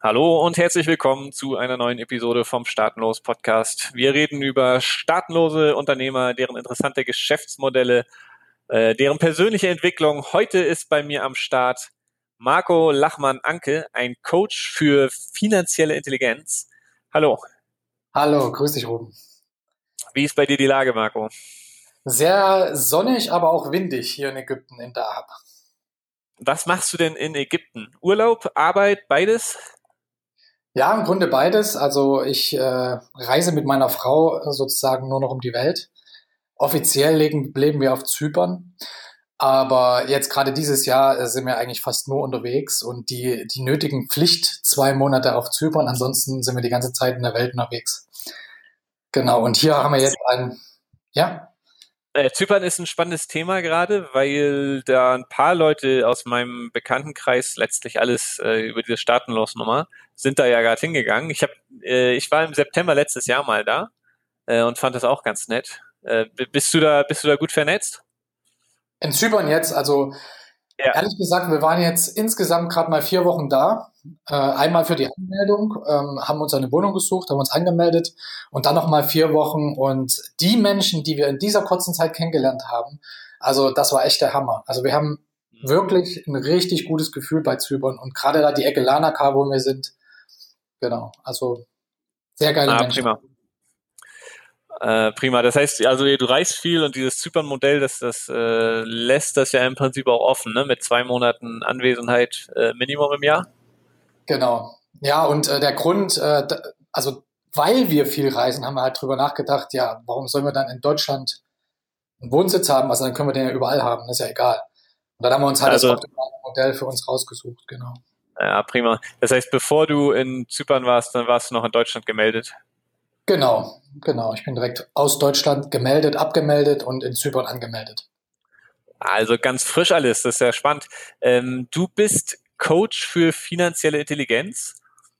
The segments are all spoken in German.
Hallo und herzlich willkommen zu einer neuen Episode vom Staatenlos Podcast. Wir reden über staatenlose Unternehmer, deren interessante Geschäftsmodelle, äh, deren persönliche Entwicklung. Heute ist bei mir am Start Marco Lachmann-Anke, ein Coach für finanzielle Intelligenz. Hallo. Hallo, grüß dich, Ruben. Wie ist bei dir die Lage, Marco? Sehr sonnig, aber auch windig hier in Ägypten, in Dahab. Was machst du denn in Ägypten? Urlaub, Arbeit, beides? Ja, im Grunde beides. Also ich äh, reise mit meiner Frau sozusagen nur noch um die Welt. Offiziell leben, leben wir auf Zypern. Aber jetzt gerade dieses Jahr äh, sind wir eigentlich fast nur unterwegs und die, die nötigen Pflicht zwei Monate auf Zypern. Ansonsten sind wir die ganze Zeit in der Welt unterwegs. Genau. Und hier haben wir jetzt ein, ja. Äh, Zypern ist ein spannendes Thema gerade, weil da ein paar Leute aus meinem Bekanntenkreis letztlich alles äh, über diese Staatenlosnummer sind da ja gerade hingegangen. Ich habe, äh, ich war im September letztes Jahr mal da äh, und fand das auch ganz nett. Äh, bist du da, bist du da gut vernetzt? In Zypern jetzt, also ja. ehrlich gesagt, wir waren jetzt insgesamt gerade mal vier Wochen da. Äh, einmal für die Anmeldung, ähm, haben uns eine Wohnung gesucht, haben uns angemeldet und dann nochmal vier Wochen. Und die Menschen, die wir in dieser kurzen Zeit kennengelernt haben, also das war echt der Hammer. Also wir haben wirklich ein richtig gutes Gefühl bei Zypern und gerade da die Ecke Lanaka, wo wir sind, genau, also sehr geile ah, Menschen. Prima. Äh, prima. Das heißt, also du reist viel und dieses Zypern-Modell, das, das äh, lässt das ja im Prinzip auch offen, ne? Mit zwei Monaten Anwesenheit äh, Minimum im Jahr. Genau. Ja, und äh, der Grund, äh, also weil wir viel reisen, haben wir halt drüber nachgedacht, ja, warum sollen wir dann in Deutschland einen Wohnsitz haben? Also dann können wir den ja überall haben, das ist ja egal. Und dann haben wir uns halt also, das Modell für uns rausgesucht, genau. Ja, prima. Das heißt, bevor du in Zypern warst, dann warst du noch in Deutschland gemeldet. Genau, genau. Ich bin direkt aus Deutschland gemeldet, abgemeldet und in Zypern angemeldet. Also ganz frisch alles, das ist ja spannend. Ähm, du bist Coach für finanzielle Intelligenz.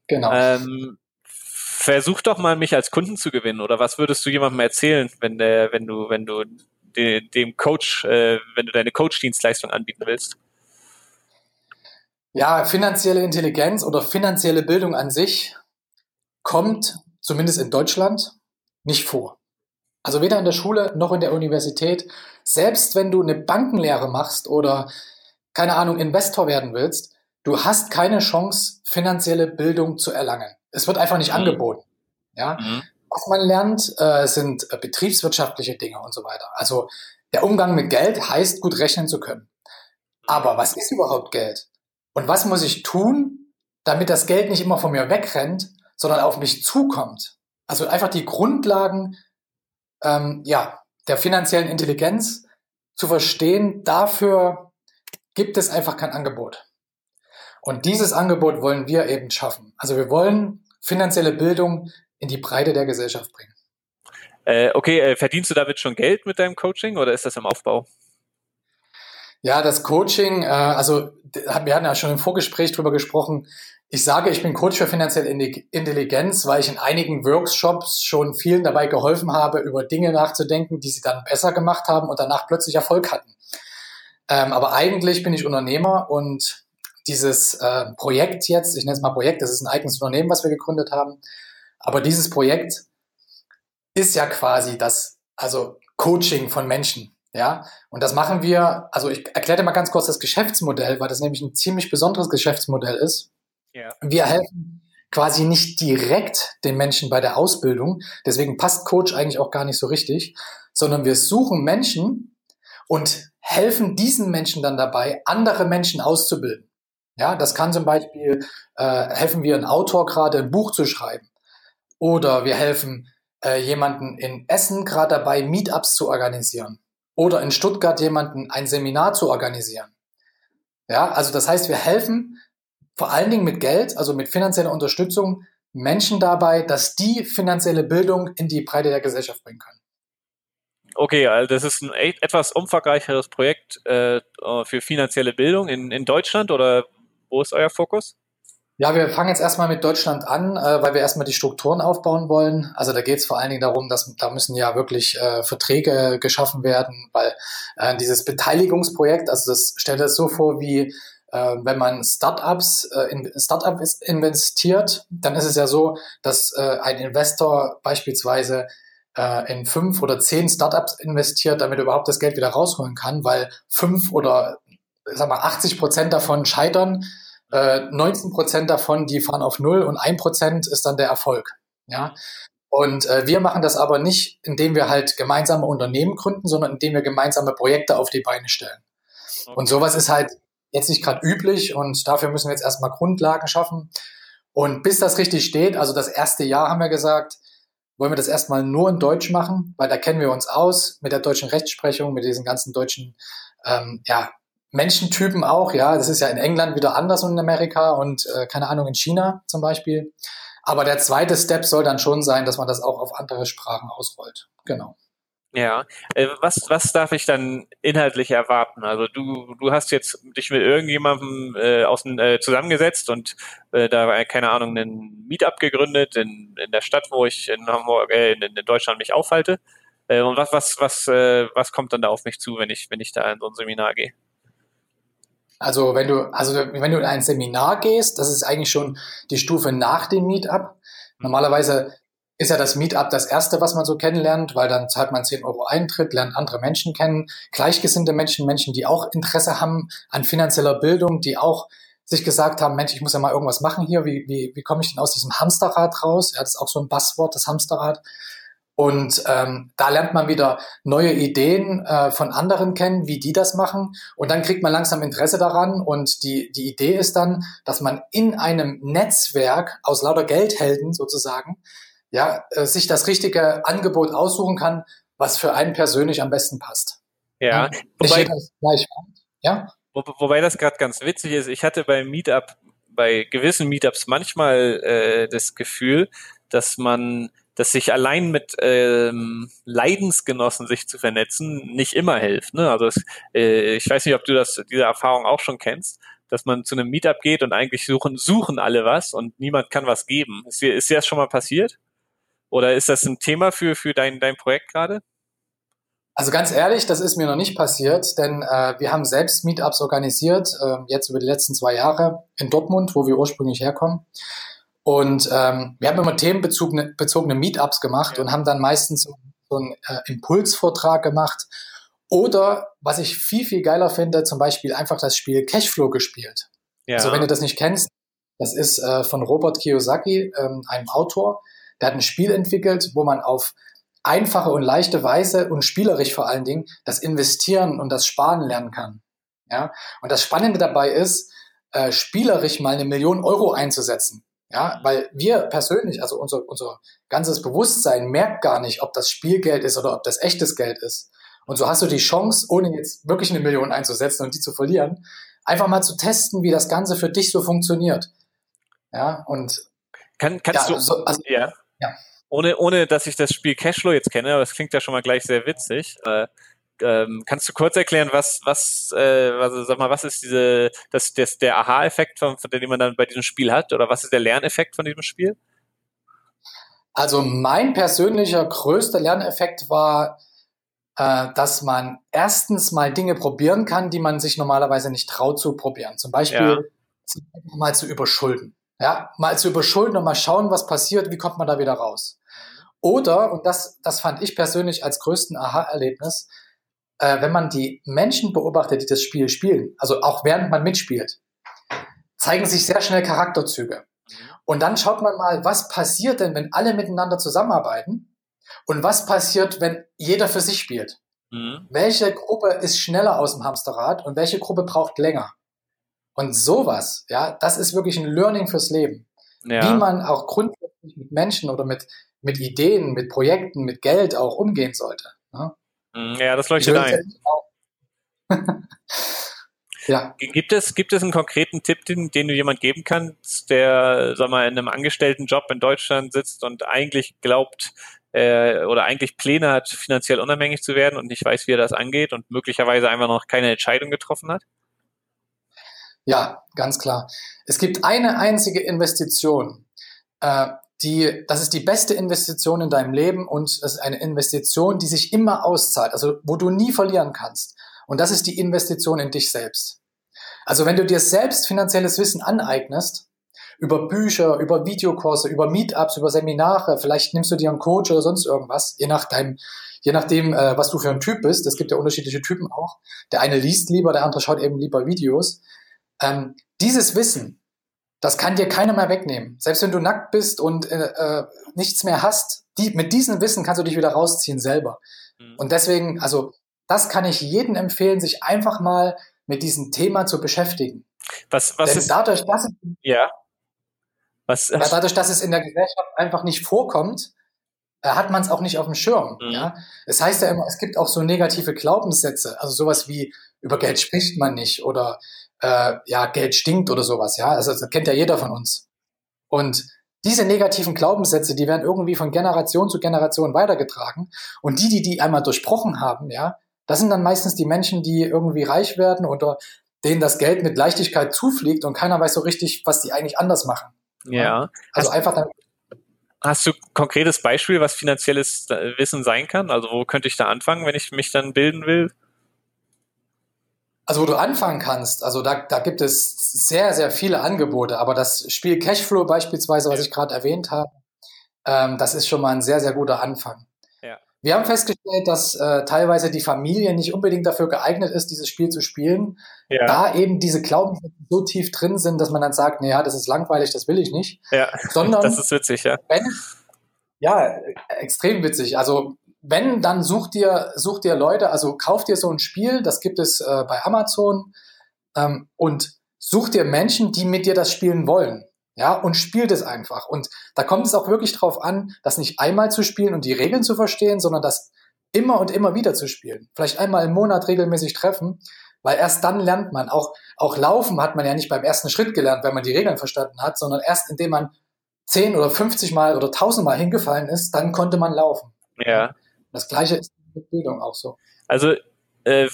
Genau. Ähm, versuch doch mal, mich als Kunden zu gewinnen. Oder was würdest du jemandem erzählen, wenn der, wenn du, wenn du de, dem Coach, äh, wenn du deine Coach-Dienstleistung anbieten willst? Ja, finanzielle Intelligenz oder finanzielle Bildung an sich kommt, zumindest in Deutschland, nicht vor. Also weder in der Schule noch in der Universität. Selbst wenn du eine Bankenlehre machst oder, keine Ahnung, Investor werden willst, du hast keine Chance, finanzielle Bildung zu erlangen. Es wird einfach nicht mhm. angeboten. Ja? Mhm. Was man lernt, äh, sind äh, betriebswirtschaftliche Dinge und so weiter. Also der Umgang mit Geld heißt, gut rechnen zu können. Aber was ist überhaupt Geld? Und was muss ich tun, damit das Geld nicht immer von mir wegrennt, sondern auf mich zukommt? Also einfach die Grundlagen ähm, ja, der finanziellen Intelligenz zu verstehen, dafür gibt es einfach kein Angebot. Und dieses Angebot wollen wir eben schaffen. Also wir wollen finanzielle Bildung in die Breite der Gesellschaft bringen. Äh, okay, äh, verdienst du damit schon Geld mit deinem Coaching oder ist das im Aufbau? Ja, das Coaching, äh, also wir hatten ja schon im Vorgespräch drüber gesprochen. Ich sage, ich bin Coach für finanzielle Intelligenz, weil ich in einigen Workshops schon vielen dabei geholfen habe, über Dinge nachzudenken, die sie dann besser gemacht haben und danach plötzlich Erfolg hatten. Ähm, aber eigentlich bin ich Unternehmer und dieses äh, Projekt jetzt, ich nenne es mal Projekt, das ist ein eigenes Unternehmen, was wir gegründet haben, aber dieses Projekt ist ja quasi das, also Coaching von Menschen, ja, und das machen wir, also ich erkläre dir mal ganz kurz das Geschäftsmodell, weil das nämlich ein ziemlich besonderes Geschäftsmodell ist. Ja. Wir helfen quasi nicht direkt den Menschen bei der Ausbildung, deswegen passt Coach eigentlich auch gar nicht so richtig, sondern wir suchen Menschen und helfen diesen Menschen dann dabei, andere Menschen auszubilden. Ja, das kann zum Beispiel äh, helfen wir einen Autor gerade ein Buch zu schreiben. Oder wir helfen äh, jemanden in Essen gerade dabei, Meetups zu organisieren. Oder in Stuttgart jemanden ein Seminar zu organisieren. Ja, also das heißt, wir helfen vor allen Dingen mit Geld, also mit finanzieller Unterstützung, Menschen dabei, dass die finanzielle Bildung in die Breite der Gesellschaft bringen können. Okay, also das ist ein etwas umfangreicheres Projekt äh, für finanzielle Bildung in, in Deutschland oder wo ist euer Fokus? Ja, wir fangen jetzt erstmal mit Deutschland an, äh, weil wir erstmal die Strukturen aufbauen wollen. Also da geht es vor allen Dingen darum, dass da müssen ja wirklich äh, Verträge geschaffen werden, weil äh, dieses Beteiligungsprojekt, also das stellt es so vor wie äh, wenn man Startups äh, in Startups investiert, dann ist es ja so, dass äh, ein Investor beispielsweise äh, in fünf oder zehn Startups investiert, damit er überhaupt das Geld wieder rausholen kann, weil fünf oder sag mal 80 Prozent davon scheitern, äh, 19 Prozent davon die fahren auf null und ein Prozent ist dann der Erfolg. Ja, und äh, wir machen das aber nicht, indem wir halt gemeinsame Unternehmen gründen, sondern indem wir gemeinsame Projekte auf die Beine stellen. Okay. Und sowas ist halt jetzt nicht gerade üblich und dafür müssen wir jetzt erstmal Grundlagen schaffen. Und bis das richtig steht, also das erste Jahr haben wir gesagt, wollen wir das erstmal nur in Deutsch machen, weil da kennen wir uns aus mit der deutschen Rechtsprechung, mit diesen ganzen deutschen ähm, ja, Menschentypen auch. Ja, das ist ja in England wieder anders und in Amerika und äh, keine Ahnung in China zum Beispiel. Aber der zweite Step soll dann schon sein, dass man das auch auf andere Sprachen ausrollt. Genau. Ja, äh, was, was darf ich dann inhaltlich erwarten? Also du, du hast jetzt dich mit irgendjemandem äh, aus, äh, zusammengesetzt und äh, da, keine Ahnung, einen Meetup gegründet in, in der Stadt, wo ich in Hamburg, äh, in, in Deutschland mich aufhalte. Äh, und was, was, was, äh, was kommt dann da auf mich zu, wenn ich, wenn ich da in so ein Seminar gehe? Also wenn du, also wenn du in ein Seminar gehst, das ist eigentlich schon die Stufe nach dem Meetup. Normalerweise ist ja das Meetup das erste, was man so kennenlernt, weil dann zahlt man 10 Euro Eintritt, lernt andere Menschen kennen, gleichgesinnte Menschen, Menschen, die auch Interesse haben an finanzieller Bildung, die auch sich gesagt haben, Mensch, ich muss ja mal irgendwas machen hier, wie, wie, wie komme ich denn aus diesem Hamsterrad raus? Ja, das ist auch so ein Basswort, das Hamsterrad. Und ähm, da lernt man wieder neue Ideen äh, von anderen kennen, wie die das machen. Und dann kriegt man langsam Interesse daran. Und die, die Idee ist dann, dass man in einem Netzwerk aus lauter Geldhelden sozusagen, ja, äh, sich das richtige Angebot aussuchen kann, was für einen persönlich am besten passt. Ja, ja wobei, gleich, ja? Wo, wobei das gerade ganz witzig ist. Ich hatte bei Meetup, bei gewissen Meetups manchmal äh, das Gefühl, dass man dass sich allein mit ähm, Leidensgenossen sich zu vernetzen nicht immer hilft. Ne? Also es, äh, ich weiß nicht, ob du das diese Erfahrung auch schon kennst, dass man zu einem Meetup geht und eigentlich suchen suchen alle was und niemand kann was geben. Ist dir, ist dir das schon mal passiert? Oder ist das ein Thema für für dein dein Projekt gerade? Also ganz ehrlich, das ist mir noch nicht passiert, denn äh, wir haben selbst Meetups organisiert, äh, jetzt über die letzten zwei Jahre in Dortmund, wo wir ursprünglich herkommen. Und ähm, wir haben immer themenbezogene bezogene Meetups gemacht ja. und haben dann meistens so, so einen äh, Impulsvortrag gemacht. Oder was ich viel, viel geiler finde, zum Beispiel einfach das Spiel Cashflow gespielt. Ja. Also wenn du das nicht kennst, das ist äh, von Robert Kiyosaki, ähm, einem Autor. Der hat ein Spiel entwickelt, wo man auf einfache und leichte Weise und spielerisch vor allen Dingen das Investieren und das Sparen lernen kann. Ja, und das Spannende dabei ist, äh, spielerisch mal eine Million Euro einzusetzen. Ja, weil wir persönlich, also unser, unser ganzes Bewusstsein merkt gar nicht, ob das Spielgeld ist oder ob das echtes Geld ist. Und so hast du die Chance, ohne jetzt wirklich eine Million einzusetzen und die zu verlieren, einfach mal zu testen, wie das Ganze für dich so funktioniert. Ja, und Kann, kannst ja, du, so, also, ja. ja. Ohne, ohne, dass ich das Spiel Cashflow jetzt kenne, aber das klingt ja schon mal gleich sehr witzig. Äh, ähm, kannst du kurz erklären, was, was, äh, also sag mal, was ist diese, das, das der Aha-Effekt, von, von dem man dann bei diesem Spiel hat, oder was ist der Lerneffekt von diesem Spiel? Also mein persönlicher größter Lerneffekt war, äh, dass man erstens mal Dinge probieren kann, die man sich normalerweise nicht traut zu probieren. Zum Beispiel ja. mal zu überschulden. Ja, mal zu überschulden und mal schauen, was passiert, wie kommt man da wieder raus. Oder, und das, das fand ich persönlich als größten Aha-Erlebnis, äh, wenn man die Menschen beobachtet, die das Spiel spielen, also auch während man mitspielt, zeigen sich sehr schnell Charakterzüge. Und dann schaut man mal, was passiert denn, wenn alle miteinander zusammenarbeiten und was passiert, wenn jeder für sich spielt. Mhm. Welche Gruppe ist schneller aus dem Hamsterrad und welche Gruppe braucht länger? Und sowas, ja, das ist wirklich ein Learning fürs Leben. Ja. Wie man auch grundsätzlich mit Menschen oder mit, mit Ideen, mit Projekten, mit Geld auch umgehen sollte. Ja? Mhm. Ja, das leuchtet ein. ja. Gibt es, gibt es einen konkreten Tipp, den, den du jemand geben kannst, der, sag mal, in einem Angestelltenjob in Deutschland sitzt und eigentlich glaubt, äh, oder eigentlich Pläne hat, finanziell unabhängig zu werden und nicht weiß, wie er das angeht und möglicherweise einfach noch keine Entscheidung getroffen hat? Ja, ganz klar. Es gibt eine einzige Investition, äh, die, das ist die beste Investition in deinem Leben und das ist eine Investition, die sich immer auszahlt, also wo du nie verlieren kannst. Und das ist die Investition in dich selbst. Also wenn du dir selbst finanzielles Wissen aneignest, über Bücher, über Videokurse, über Meetups, über Seminare, vielleicht nimmst du dir einen Coach oder sonst irgendwas, je nach deinem, je nachdem, äh, was du für ein Typ bist. Es gibt ja unterschiedliche Typen auch. Der eine liest lieber, der andere schaut eben lieber Videos. Ähm, dieses Wissen, das kann dir keiner mehr wegnehmen. Selbst wenn du nackt bist und äh, äh, nichts mehr hast, die, mit diesem Wissen kannst du dich wieder rausziehen selber. Mhm. Und deswegen, also das kann ich jedem empfehlen, sich einfach mal mit diesem Thema zu beschäftigen. Was, was Denn ist, dadurch, dass es, ja. Was, ja, dadurch, dass es in der Gesellschaft einfach nicht vorkommt, äh, hat man es auch nicht auf dem Schirm. Mhm. Ja? Es heißt ja immer, es gibt auch so negative Glaubenssätze, also sowas wie über Geld spricht man nicht oder äh, ja, Geld stinkt oder sowas, ja. Also das kennt ja jeder von uns. Und diese negativen Glaubenssätze, die werden irgendwie von Generation zu Generation weitergetragen. Und die, die die einmal durchbrochen haben, ja, das sind dann meistens die Menschen, die irgendwie reich werden oder denen das Geld mit Leichtigkeit zufliegt und keiner weiß so richtig, was die eigentlich anders machen. ja. Also Hast, einfach dann, hast du ein konkretes Beispiel, was finanzielles Wissen sein kann? Also wo könnte ich da anfangen, wenn ich mich dann bilden will? Also wo du anfangen kannst, also da, da gibt es sehr, sehr viele Angebote, aber das Spiel Cashflow beispielsweise, was ich gerade erwähnt habe, ähm, das ist schon mal ein sehr, sehr guter Anfang. Ja. Wir haben festgestellt, dass äh, teilweise die Familie nicht unbedingt dafür geeignet ist, dieses Spiel zu spielen, Ja. da eben diese Glaubenssätze so tief drin sind, dass man dann sagt, naja, das ist langweilig, das will ich nicht. ja. Sondern Das ist witzig, ja. wenn, ja, extrem witzig. Also wenn, dann such dir, such dir Leute, also kauf dir so ein Spiel, das gibt es äh, bei Amazon ähm, und such dir Menschen, die mit dir das spielen wollen. Ja, und spielt es einfach. Und da kommt es auch wirklich drauf an, das nicht einmal zu spielen und die Regeln zu verstehen, sondern das immer und immer wieder zu spielen. Vielleicht einmal im Monat regelmäßig treffen, weil erst dann lernt man. Auch, auch Laufen hat man ja nicht beim ersten Schritt gelernt, wenn man die Regeln verstanden hat, sondern erst indem man 10 oder 50 Mal oder 1000 Mal hingefallen ist, dann konnte man laufen. Ja. Das gleiche ist mit Bildung auch so. Also, äh,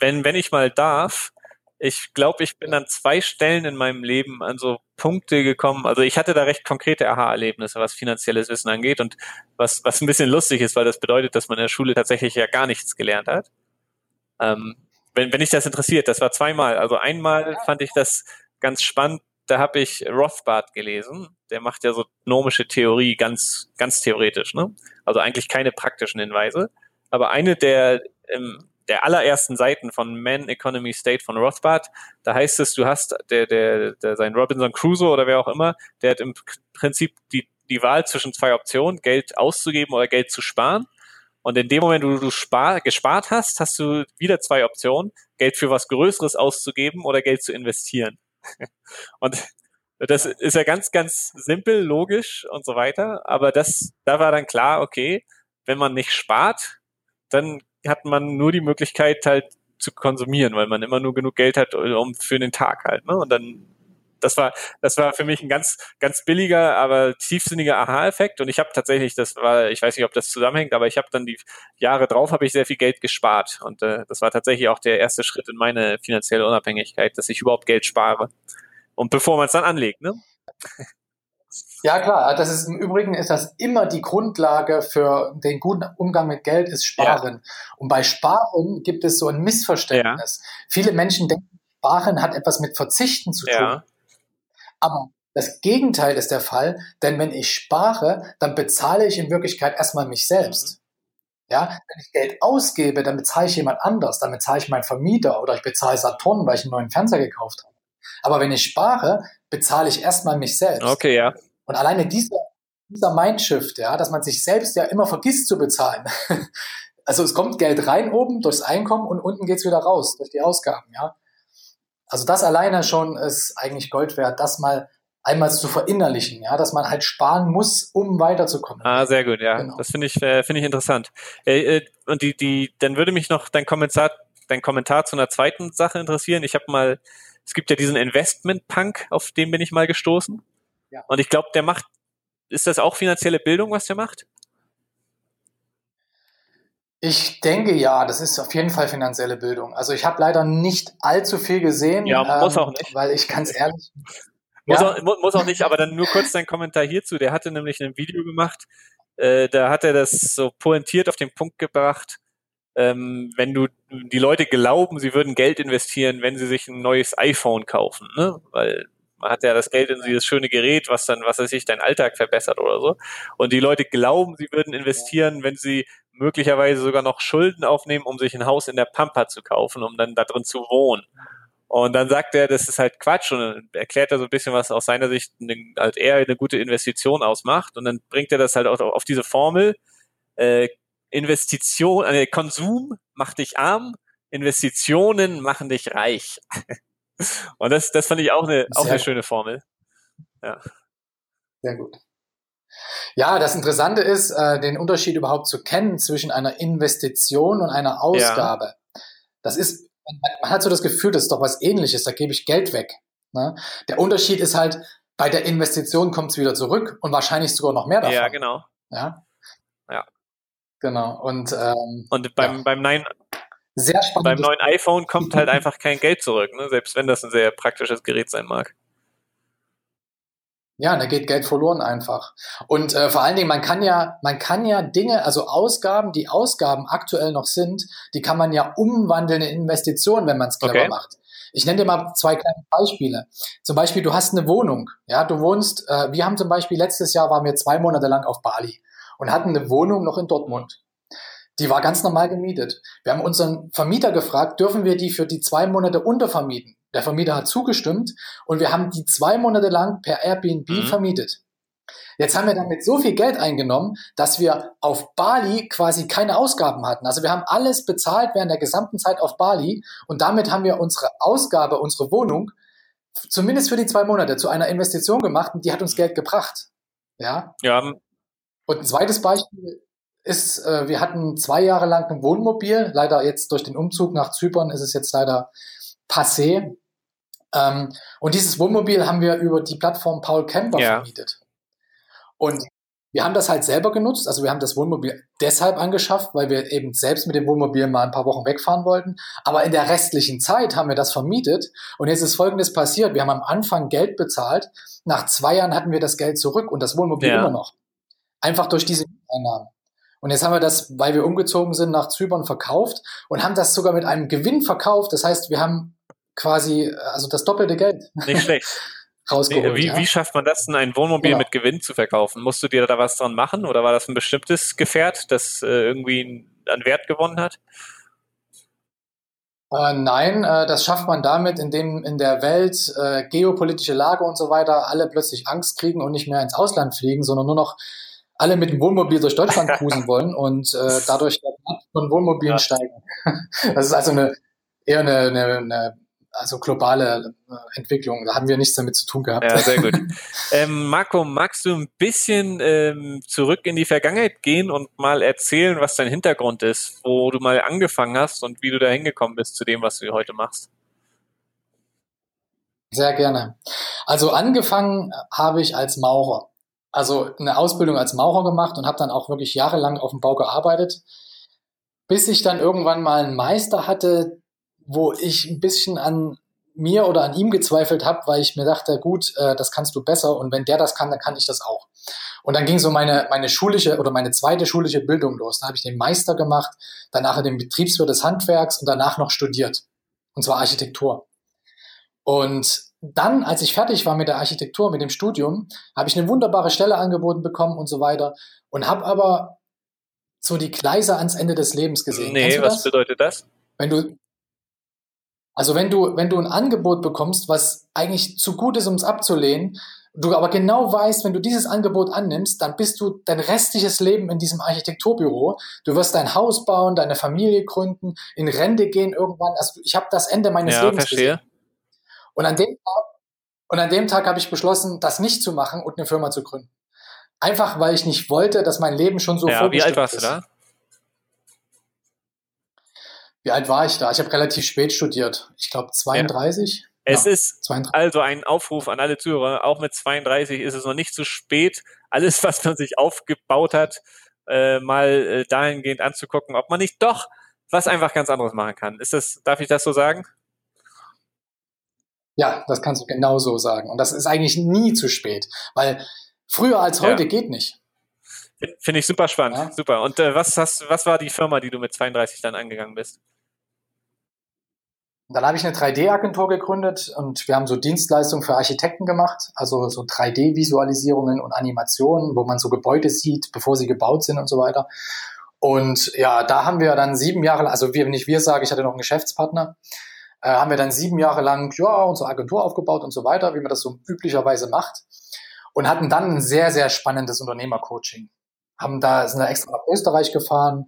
wenn, wenn ich mal darf, ich glaube, ich bin an zwei Stellen in meinem Leben an so Punkte gekommen. Also ich hatte da recht konkrete Aha-Erlebnisse, was finanzielles Wissen angeht und was, was ein bisschen lustig ist, weil das bedeutet, dass man in der Schule tatsächlich ja gar nichts gelernt hat. Ähm, wenn, wenn dich das interessiert, das war zweimal. Also einmal fand ich das ganz spannend, da habe ich Rothbard gelesen. Der macht ja so nomische Theorie ganz, ganz theoretisch, ne? Also eigentlich keine praktischen Hinweise. Aber eine der, ähm, der allerersten Seiten von Man Economy State von Rothbard, da heißt es, du hast der, der, der sein Robinson Crusoe oder wer auch immer, der hat im Prinzip die, die Wahl zwischen zwei Optionen, Geld auszugeben oder Geld zu sparen. Und in dem Moment, wo du spar, gespart hast, hast du wieder zwei Optionen, Geld für was Größeres auszugeben oder Geld zu investieren. Und das ist ja ganz, ganz simpel, logisch und so weiter. Aber das, da war dann klar, okay, wenn man nicht spart, dann hat man nur die Möglichkeit halt zu konsumieren, weil man immer nur genug Geld hat, um für den Tag halt. Ne? Und dann, das war, das war für mich ein ganz, ganz billiger, aber tiefsinniger Aha-Effekt. Und ich habe tatsächlich, das war, ich weiß nicht, ob das zusammenhängt, aber ich habe dann die Jahre drauf habe ich sehr viel Geld gespart. Und äh, das war tatsächlich auch der erste Schritt in meine finanzielle Unabhängigkeit, dass ich überhaupt Geld spare. Und bevor man es dann anlegt, ne? Ja, klar. Das ist im Übrigen ist das immer die Grundlage für den guten Umgang mit Geld ist Sparen. Und bei Sparen gibt es so ein Missverständnis. Viele Menschen denken, Sparen hat etwas mit Verzichten zu tun. Ja. Aber das Gegenteil ist der Fall, denn wenn ich spare, dann bezahle ich in Wirklichkeit erstmal mich selbst. Ja, wenn ich Geld ausgebe, dann bezahle ich jemand anders, dann bezahle ich meinen Vermieter oder ich bezahle Saturn, weil ich einen neuen Fernseher gekauft habe. Aber wenn ich spare, bezahle ich erstmal mich selbst. Okay, ja. Und alleine dieser, dieser Mindshift, ja, dass man sich selbst ja immer vergisst zu bezahlen. Also es kommt Geld rein oben durchs Einkommen und unten geht's wieder raus durch die Ausgaben, ja. Also das alleine schon ist eigentlich Gold wert, das mal einmal zu verinnerlichen, ja, dass man halt sparen muss, um weiterzukommen. Ah, sehr gut, ja. Genau. Das finde ich, äh, finde ich interessant. Äh, äh, und die, die, dann würde mich noch dein Kommentar, dein Kommentar zu einer zweiten Sache interessieren. Ich habe mal, es gibt ja diesen Investment-Punk, auf den bin ich mal gestoßen. Ja. Und ich glaube, der macht, ist das auch finanzielle Bildung, was der macht? Ich denke ja, das ist auf jeden Fall finanzielle Bildung. Also ich habe leider nicht allzu viel gesehen, Ja, muss auch nicht. weil ich ganz ehrlich, Muss, Ja. auch, mu- muss auch nicht, aber dann nur kurz dein Kommentar hierzu. Der hatte nämlich ein Video gemacht, äh, da hat er das so pointiert auf den Punkt gebracht, ähm, wenn du die Leute glauben, sie würden Geld investieren, wenn sie sich ein neues iPhone kaufen, ne? Weil man hat ja das Geld in dieses schöne Gerät, was dann, was weiß ich, deinen Alltag verbessert oder so. Und die Leute glauben, sie würden investieren, wenn sie möglicherweise sogar noch Schulden aufnehmen, um sich ein Haus in der Pampa zu kaufen, um dann da drin zu wohnen. Und dann sagt er, das ist halt Quatsch und dann erklärt er so ein bisschen, was aus seiner Sicht eine, halt eher eine gute Investition ausmacht. Und dann bringt er das halt auch auf diese Formel, äh, Investition, äh, Konsum macht dich arm, Investitionen machen dich reich. Und das, das fand ich auch eine, auch eine schöne Formel. Ja. Sehr gut. Ja, das Interessante ist, äh, den Unterschied überhaupt zu kennen zwischen einer Investition und einer Ausgabe. Ja. Das ist, man hat so das Gefühl, das ist doch was ähnliches, da gebe ich Geld weg. Ne? Der Unterschied ist halt, bei der Investition kommt es wieder zurück und wahrscheinlich sogar noch mehr davon. Ja, genau. Ja. Ja. Genau. Und, ähm, und beim, ja. beim neuen, beim neuen iPhone kommt halt einfach kein Geld zurück, ne? selbst wenn das ein sehr praktisches Gerät sein mag. Ja, da geht Geld verloren einfach. Und äh, vor allen Dingen, man kann ja, man kann ja Dinge, also Ausgaben, die Ausgaben aktuell noch sind, die kann man ja umwandeln in Investitionen, wenn man es clever Okay. macht. Ich nenne dir mal zwei kleine Beispiele. Zum Beispiel, du hast eine Wohnung. Ja, du wohnst, äh, wir haben zum Beispiel letztes Jahr waren wir zwei Monate lang auf Bali und hatten eine Wohnung noch in Dortmund. Die war ganz normal gemietet. Wir haben unseren Vermieter gefragt, dürfen wir die für die zwei Monate untervermieten? Der Vermieter hat zugestimmt und wir haben die zwei Monate lang per Airbnb Mhm. vermietet. Jetzt haben wir damit so viel Geld eingenommen, dass wir auf Bali quasi keine Ausgaben hatten. Also wir haben alles bezahlt während der gesamten Zeit auf Bali und damit haben wir unsere Ausgabe, unsere Wohnung, zumindest für die zwei Monate zu einer Investition gemacht und die hat uns Geld gebracht. Ja. Ja, Und ein zweites Beispiel ist, äh, wir hatten zwei Jahre lang ein Wohnmobil. Leider jetzt durch den Umzug nach Zypern ist es jetzt leider passé. Ähm, und dieses Wohnmobil haben wir über die Plattform Paul Camper Ja. vermietet. Und wir haben das halt selber genutzt. Also wir haben das Wohnmobil deshalb angeschafft, weil wir eben selbst mit dem Wohnmobil mal ein paar Wochen wegfahren wollten. Aber in der restlichen Zeit haben wir das vermietet. Und jetzt ist Folgendes passiert. Wir haben am Anfang Geld bezahlt. Nach zwei Jahren hatten wir das Geld zurück und das Wohnmobil Ja. immer noch. Einfach durch diese Einnahmen. Und jetzt haben wir das, weil wir umgezogen sind, nach Zypern verkauft und haben das sogar mit einem Gewinn verkauft. Das heißt, wir haben quasi also das doppelte Geld nicht schlecht. rausgeholt. Wie, ja. wie schafft man das denn, ein Wohnmobil Genau. mit Gewinn zu verkaufen? Musst du dir da was dran machen oder war das ein bestimmtes Gefährt, das äh, irgendwie an Wert gewonnen hat? Äh, nein, äh, das schafft man damit, indem in der Welt äh, geopolitische Lage und so weiter alle plötzlich Angst kriegen und nicht mehr ins Ausland fliegen, sondern nur noch alle mit dem Wohnmobil durch Deutschland cruisen wollen und äh, dadurch der Wert von Wohnmobilen Ja. steigen. Das ist also eine eher eine, eine, eine also globale äh, Entwicklung. Da haben wir nichts damit zu tun gehabt. Ja, sehr gut. ähm, Marco, magst du ein bisschen ähm, zurück in die Vergangenheit gehen und mal erzählen, was dein Hintergrund ist, wo du mal angefangen hast und wie du da hingekommen bist zu dem, was du heute machst? Sehr gerne. Also angefangen habe ich als Maurer. Also eine Ausbildung als Maurer gemacht und habe dann auch wirklich jahrelang auf dem Bau gearbeitet, bis ich dann irgendwann mal einen Meister hatte, wo ich ein bisschen an mir oder an ihm gezweifelt habe, weil ich mir dachte, gut, äh, das kannst du besser und wenn der das kann, dann kann ich das auch. Und dann ging so meine, meine schulische oder meine zweite schulische Bildung los. Da habe ich den Meister gemacht, danach den Betriebswirt des Handwerks und danach noch studiert. Und zwar Architektur. Und dann, als ich fertig war mit der Architektur, mit dem Studium, habe ich eine wunderbare Stelle angeboten bekommen und so weiter und habe aber so die Gleise ans Ende des Lebens gesehen. Nee, was bedeutet das? Wenn du, also wenn du, wenn du ein Angebot bekommst, was eigentlich zu gut ist, um es abzulehnen, du aber genau weißt, wenn du dieses Angebot annimmst, dann bist du dein restliches Leben in diesem Architekturbüro. Du wirst dein Haus bauen, deine Familie gründen, in Rente gehen irgendwann. Also ich habe das Ende meines Ja, Lebens verstehe. gesehen. Und an dem Tag, und an dem Tag habe ich beschlossen, das nicht zu machen und eine Firma zu gründen. Einfach, weil ich nicht wollte, dass mein Leben schon so Ja, wie vorbestimmt alt warst du ist. da? Wie alt war ich da? Ich habe relativ spät studiert. Ich glaube 32. Es ja, ist 32. also ein Aufruf an alle Zuhörer. Auch mit 32 ist es noch nicht zu spät, alles, was man sich aufgebaut hat, äh, mal äh, dahingehend anzugucken, ob man nicht doch was einfach ganz anderes machen kann. Ist das, darf ich das so sagen? Ja, das kannst du genau so sagen. Und das ist eigentlich nie zu spät, weil früher als heute Ja. geht nicht. Finde ich super spannend, ja. super. Und äh, was, hast, was war die Firma, die du mit 32 dann angegangen bist? Dann habe ich eine 3D-Agentur gegründet und wir haben so Dienstleistungen für Architekten gemacht, also so 3D-Visualisierungen und Animationen, wo man so Gebäude sieht, bevor sie gebaut sind und so weiter. Und ja, da haben wir dann sieben Jahre, also wir, nicht wir sage, ich hatte noch einen Geschäftspartner, äh, haben wir dann sieben Jahre lang ja unsere Agentur aufgebaut und so weiter, wie man das so üblicherweise macht, und hatten dann ein sehr sehr spannendes Unternehmercoaching. Haben da sind da extra nach Österreich gefahren,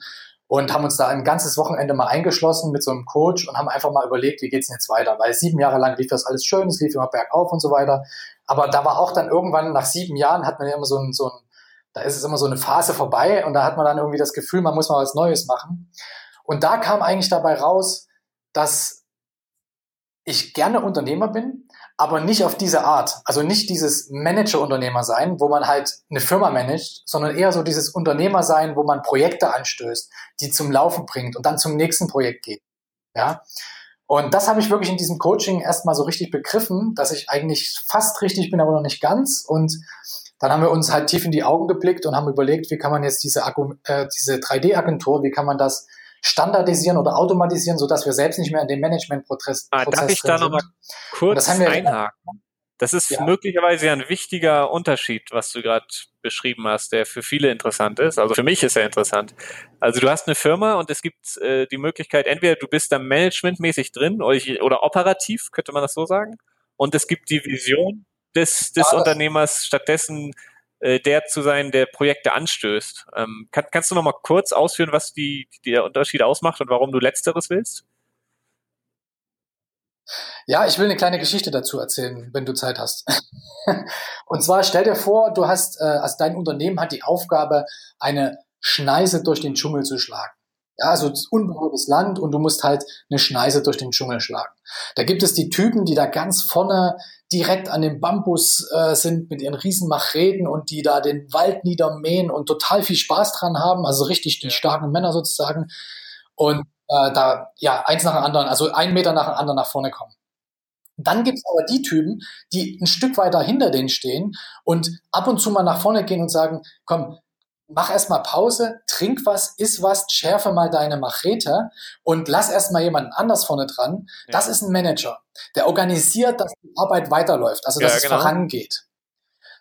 und haben uns da ein ganzes Wochenende mal eingeschlossen mit so einem Coach und haben einfach mal überlegt, wie geht's denn jetzt weiter? Weil sieben Jahre lang lief das alles schön, es lief immer bergauf und so weiter. Aber da war auch dann irgendwann nach sieben Jahren hat man ja immer so ein, so ein, da ist es immer so eine Phase vorbei und da hat man dann irgendwie das Gefühl, man muss mal was Neues machen. Und da kam eigentlich dabei raus, dass ich gerne Unternehmer bin, aber nicht auf diese Art. Also nicht dieses Manager-Unternehmer sein, wo man halt eine Firma managt, sondern eher so dieses Unternehmer sein, wo man Projekte anstößt, die zum Laufen bringt und dann zum nächsten Projekt geht. Ja. Und das habe ich wirklich in diesem Coaching erstmal so richtig begriffen, dass ich eigentlich fast richtig bin, aber noch nicht ganz. Und dann haben wir uns halt tief in die Augen geblickt und haben überlegt, wie kann man jetzt diese, äh, diese 3D-Agentur, wie kann man das standardisieren oder automatisieren, sodass wir selbst nicht mehr in dem Managementprozess ah, Darf ich da nochmal kurz einhaken? Das ist ja. möglicherweise ein wichtiger Unterschied, was du gerade beschrieben hast, der für viele interessant ist. Also für mich ist er interessant. Also du hast eine Firma und es gibt äh, die Möglichkeit, entweder du bist da managementmäßig drin oder, oder operativ, könnte man das so sagen. Und es gibt die Vision des, des ja, Unternehmers, stattdessen äh, der zu sein, der Projekte anstößt. Ähm, kann, kannst du noch mal kurz ausführen, was die, die der Unterschied ausmacht und warum du Letzteres willst? Ja, ich will eine kleine Geschichte dazu erzählen, wenn du Zeit hast. und zwar stell dir vor, du hast, äh, also dein Unternehmen hat die Aufgabe, eine Schneise durch den Dschungel zu schlagen. Ja, also unberührtes Land und du musst halt eine Schneise durch den Dschungel schlagen. Da gibt es die Typen, die da ganz vorne direkt an dem Bambus äh, sind mit ihren riesen Macheten und die da den Wald niedermähen und total viel Spaß dran haben, also richtig die starken Männer sozusagen. Und äh, da, ja, eins nach dem anderen, also ein Meter nach dem anderen nach vorne kommen. Dann gibt's aber die Typen, die ein Stück weiter hinter denen stehen und ab und zu mal nach vorne gehen und sagen, komm, mach erstmal Pause, trink was, iss was, schärfe mal deine Machete und lass erstmal jemanden anders vorne dran. Ja. Das ist ein Manager. Der organisiert, dass die Arbeit weiterläuft, also dass ja, es genau. vorangeht.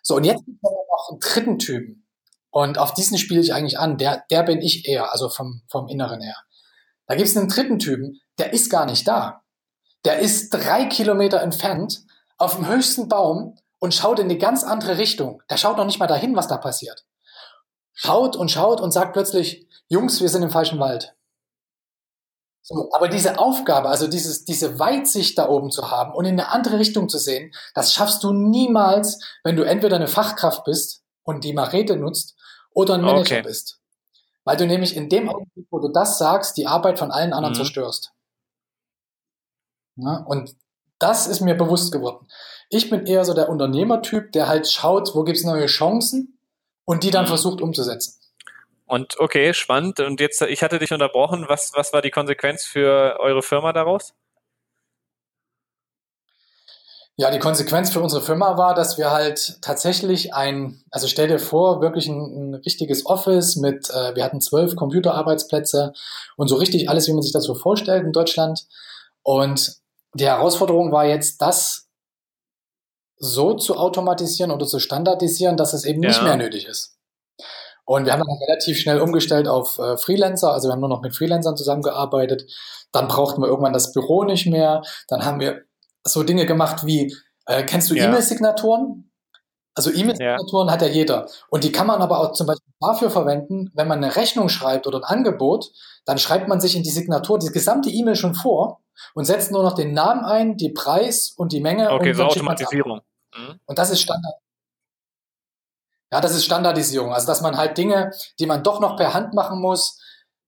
So, und jetzt gibt es noch einen dritten Typen. Und auf diesen spiele ich eigentlich an. Der, der bin ich eher, also vom, vom Inneren her. Da gibt es einen dritten Typen, der ist gar nicht da. Der ist drei Kilometer entfernt auf dem höchsten Baum und schaut in eine ganz andere Richtung. Der schaut noch nicht mal dahin, was da passiert schaut und schaut und sagt plötzlich, Jungs, wir sind im falschen Wald. So, aber diese Aufgabe, also dieses, diese Weitsicht da oben zu haben und in eine andere Richtung zu sehen, das schaffst du niemals, wenn du entweder eine Fachkraft bist und die Marete nutzt oder ein Manager okay. bist. Weil du nämlich in dem Augenblick, wo du das sagst, die Arbeit von allen anderen mhm. zerstörst. Ja, und das ist mir bewusst geworden. Ich bin eher so der Unternehmertyp, der halt schaut, wo gibt's neue Chancen und die dann mhm. versucht umzusetzen. Und okay, spannend. Und jetzt, ich hatte dich unterbrochen. Was, was war die Konsequenz für eure Firma daraus? Ja, die Konsequenz für unsere Firma war, dass wir halt tatsächlich ein, also stell dir vor, wirklich ein, ein richtiges Office mit, äh, wir hatten zwölf Computerarbeitsplätze und so richtig alles, wie man sich das so vorstellt in Deutschland. Und die Herausforderung war jetzt, das so zu automatisieren oder zu standardisieren, dass es eben ja. nicht mehr nötig ist. Und wir haben dann relativ schnell umgestellt auf äh, Freelancer, also wir haben nur noch mit Freelancern zusammengearbeitet. Dann brauchten wir irgendwann das Büro nicht mehr. Dann haben wir so Dinge gemacht wie, äh, kennst du ja. E-Mail-Signaturen? Also E-Mail-Signaturen ja. hat ja jeder. Und die kann man aber auch zum Beispiel dafür verwenden, wenn man eine Rechnung schreibt oder ein Angebot, dann schreibt man sich in die Signatur die gesamte E-Mail schon vor und setzt nur noch den Namen ein, die Preis und die Menge. Okay, und so Automatisierung. Mhm. Und das ist Standard. Ja, das ist Standardisierung. Also dass man halt Dinge, die man doch noch per Hand machen muss,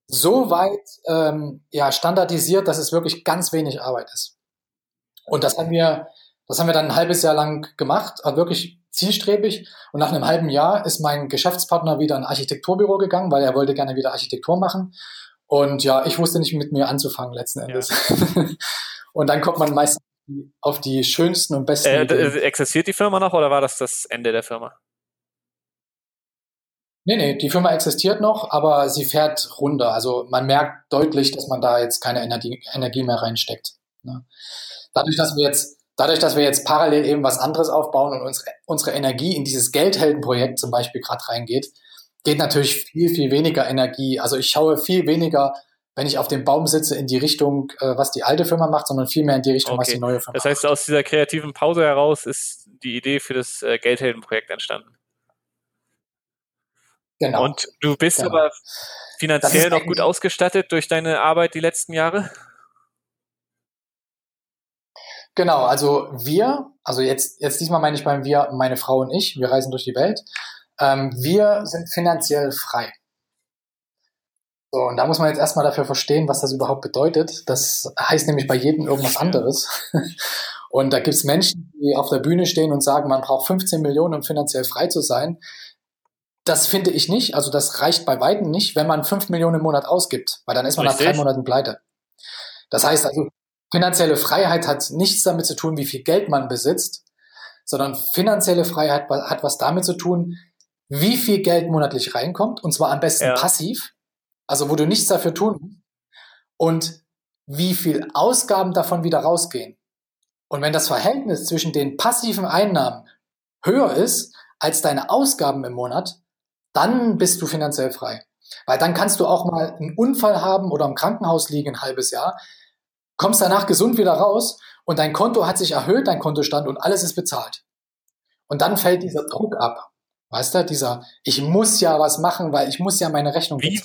so weit ähm, ja, standardisiert, dass es wirklich ganz wenig Arbeit ist. Und das haben wir, das haben wir dann ein halbes Jahr lang gemacht, also wirklich zielstrebig. Und nach einem halben Jahr ist mein Geschäftspartner wieder in ein Architekturbüro gegangen, weil er wollte gerne wieder Architektur machen. Und ja, ich wusste nicht mit mir anzufangen letzten Endes. Ja. und dann kommt man meistens auf die schönsten und besten. Äh, Ideen. Existiert die Firma noch oder war das das Ende der Firma? Nee, nee, die Firma existiert noch, aber sie fährt runter. Also man merkt deutlich, dass man da jetzt keine Energie, Energie mehr reinsteckt. Ne? Dadurch, dass wir jetzt, dadurch, dass wir jetzt parallel eben was anderes aufbauen und unsere, unsere Energie in dieses Geldheldenprojekt zum Beispiel gerade reingeht, geht natürlich viel, viel weniger Energie. Also ich schaue viel weniger, wenn ich auf dem Baum sitze, in die Richtung, äh, was die alte Firma macht, sondern viel mehr in die Richtung, okay. was die neue Firma macht. Das heißt, aus dieser kreativen Pause heraus ist die Idee für das äh, Geldheldenprojekt entstanden. Genau. Und du bist genau. aber finanziell noch gut ausgestattet durch deine Arbeit die letzten Jahre? Genau, also wir, also jetzt, jetzt diesmal meine ich beim Wir, meine Frau und ich, wir reisen durch die Welt. Ähm, wir sind finanziell frei. So, und da muss man jetzt erstmal dafür verstehen, was das überhaupt bedeutet. Das heißt nämlich bei jedem irgendwas anderes. Und da gibt es Menschen, die auf der Bühne stehen und sagen, man braucht 15 Millionen, um finanziell frei zu sein. Das finde ich nicht. Also das reicht bei weitem nicht, wenn man 5 Millionen im Monat ausgibt, weil dann ist man Richtig. nach drei Monaten pleite. Das heißt also, finanzielle Freiheit hat nichts damit zu tun, wie viel Geld man besitzt, sondern finanzielle Freiheit hat was damit zu tun, wie viel Geld monatlich reinkommt, und zwar am besten ja. passiv, also wo du nichts dafür tun musst, und wie viel Ausgaben davon wieder rausgehen. Und wenn das Verhältnis zwischen den passiven Einnahmen höher ist als deine Ausgaben im Monat, dann bist du finanziell frei. Weil dann kannst du auch mal einen Unfall haben oder im Krankenhaus liegen ein halbes Jahr, kommst danach gesund wieder raus und dein Konto hat sich erhöht, dein Kontostand und alles ist bezahlt. Und dann fällt dieser Druck ab. Weißt du, dieser, ich muss ja was machen, weil ich muss ja meine Rechnung Wie?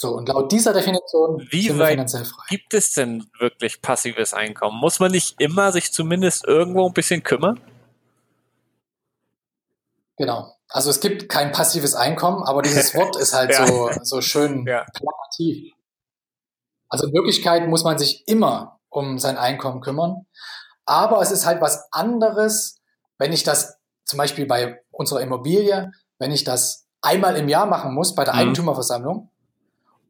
So, und laut dieser Definition Wie sind wir finanziell frei. Gibt es denn wirklich passives Einkommen? Muss man nicht immer sich zumindest irgendwo ein bisschen kümmern? Genau. Also es gibt kein passives Einkommen, aber dieses Wort ist halt ja. so, so schön ja. plakativ. Also in Wirklichkeit muss man sich immer um sein Einkommen kümmern. Aber es ist halt was anderes, wenn ich das zum Beispiel bei unserer Immobilie, wenn ich das einmal im Jahr machen muss bei der mhm. Eigentümerversammlung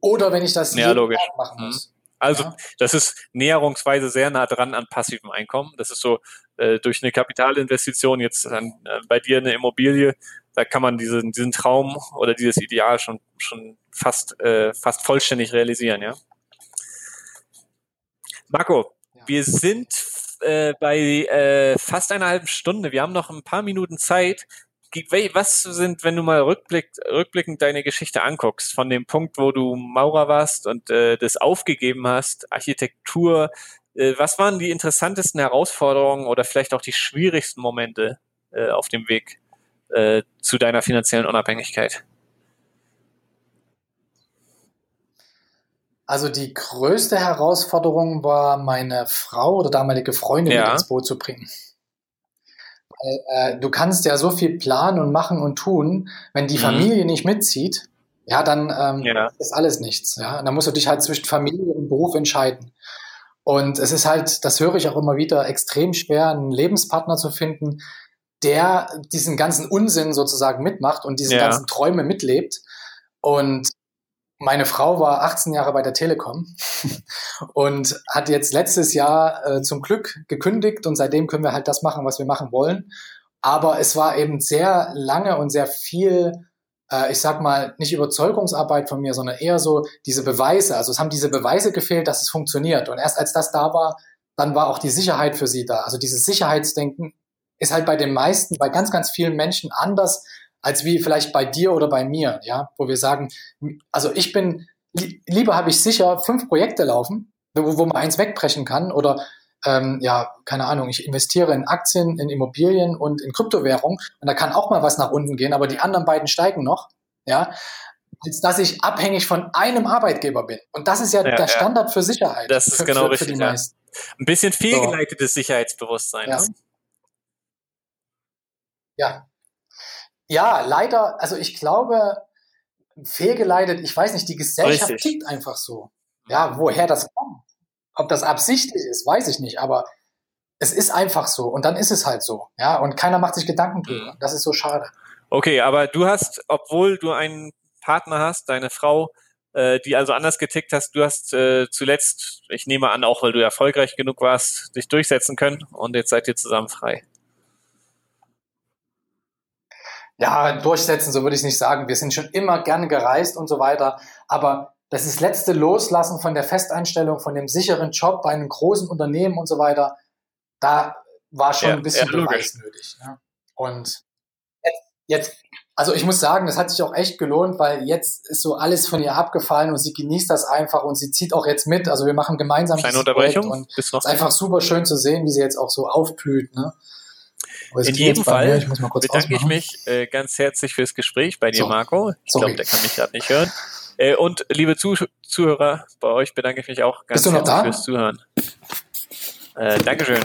oder wenn ich das ja, jeden Tag machen mhm. muss. Also ja. das ist näherungsweise sehr nah dran an passivem Einkommen. Das ist so äh, durch eine Kapitalinvestition jetzt an, äh, bei dir eine Immobilie, da kann man diesen, diesen Traum oder dieses Ideal schon schon fast äh, fast vollständig realisieren, ja. Marco, ja. wir sind äh, bei äh, fast einer halben Stunde. Wir haben noch ein paar Minuten Zeit was sind, wenn du mal rückblick, rückblickend deine Geschichte anguckst, von dem Punkt, wo du Maurer warst und äh, das aufgegeben hast, Architektur, äh, was waren die interessantesten Herausforderungen oder vielleicht auch die schwierigsten Momente äh, auf dem Weg äh, zu deiner finanziellen Unabhängigkeit? Also die größte Herausforderung war, meine Frau oder damalige Freundin ja. ins Boot zu bringen äh, du kannst ja so viel planen und machen und tun, wenn die mhm. Familie nicht mitzieht, ja, dann ähm, ja. ist alles nichts. Ja, und dann musst du dich halt zwischen Familie und Beruf entscheiden. Und es ist halt, das höre ich auch immer wieder, extrem schwer, einen Lebenspartner zu finden, der diesen ganzen Unsinn sozusagen mitmacht und diese ja. ganzen Träume mitlebt. Und meine Frau war 18 Jahre bei der Telekom und hat jetzt letztes Jahr äh, zum Glück gekündigt und seitdem können wir halt das machen, was wir machen wollen. Aber es war eben sehr lange und sehr viel, äh, ich sag mal, nicht Überzeugungsarbeit von mir, sondern eher so diese Beweise. Also es haben diese Beweise gefehlt, dass es funktioniert. Und erst als das da war, dann war auch die Sicherheit für sie da. Also dieses Sicherheitsdenken ist halt bei den meisten, bei ganz, ganz vielen Menschen anders als wie vielleicht bei dir oder bei mir, ja, wo wir sagen, also ich bin, lieber habe ich sicher fünf Projekte laufen, wo, wo man eins wegbrechen kann oder ähm, ja, keine Ahnung, ich investiere in Aktien, in Immobilien und in Kryptowährung und da kann auch mal was nach unten gehen, aber die anderen beiden steigen noch, ja, als dass ich abhängig von einem Arbeitgeber bin. Und das ist ja, ja der Standard für Sicherheit. Das ist für, genau für, richtig. Für ja. Ein bisschen fehlgeleitetes so. Sicherheitsbewusstsein. Ja. Ne? ja, ja, leider, also ich glaube, fehlgeleitet, ich weiß nicht, die Gesellschaft Richtig. tickt einfach so. Ja, woher das kommt. Ob das absichtlich ist, weiß ich nicht, aber es ist einfach so und dann ist es halt so. Ja, und keiner macht sich Gedanken drüber. Mhm. Das ist so schade. Okay, aber du hast, obwohl du einen Partner hast, deine Frau, äh, die also anders getickt hast, du hast äh, zuletzt, ich nehme an, auch weil du erfolgreich genug warst, dich durchsetzen können und jetzt seid ihr zusammen frei. Ja, durchsetzen, so würde ich es nicht sagen. Wir sind schon immer gerne gereist und so weiter. Aber das ist letzte Loslassen von der Festeinstellung, von dem sicheren Job bei einem großen Unternehmen und so weiter, da war schon ja, ein bisschen ja, Beweis nötig. Ne? Und jetzt, also ich muss sagen, das hat sich auch echt gelohnt, weil jetzt ist so alles von ihr abgefallen und sie genießt das einfach und sie zieht auch jetzt mit. Also wir machen gemeinsam Kleine Unterbrechung. Und es ist einfach super schön zu sehen, wie sie jetzt auch so aufblüht. Ne? In jedem Fall ich bedanke ausmachen. ich mich äh, ganz herzlich fürs Gespräch bei dir, so. Marco. Ich glaube, der kann mich gerade nicht hören. Äh, und liebe Zuh Zuhörer, bei euch bedanke ich mich auch ganz herzlich fürs Zuhören. Äh, Dankeschön.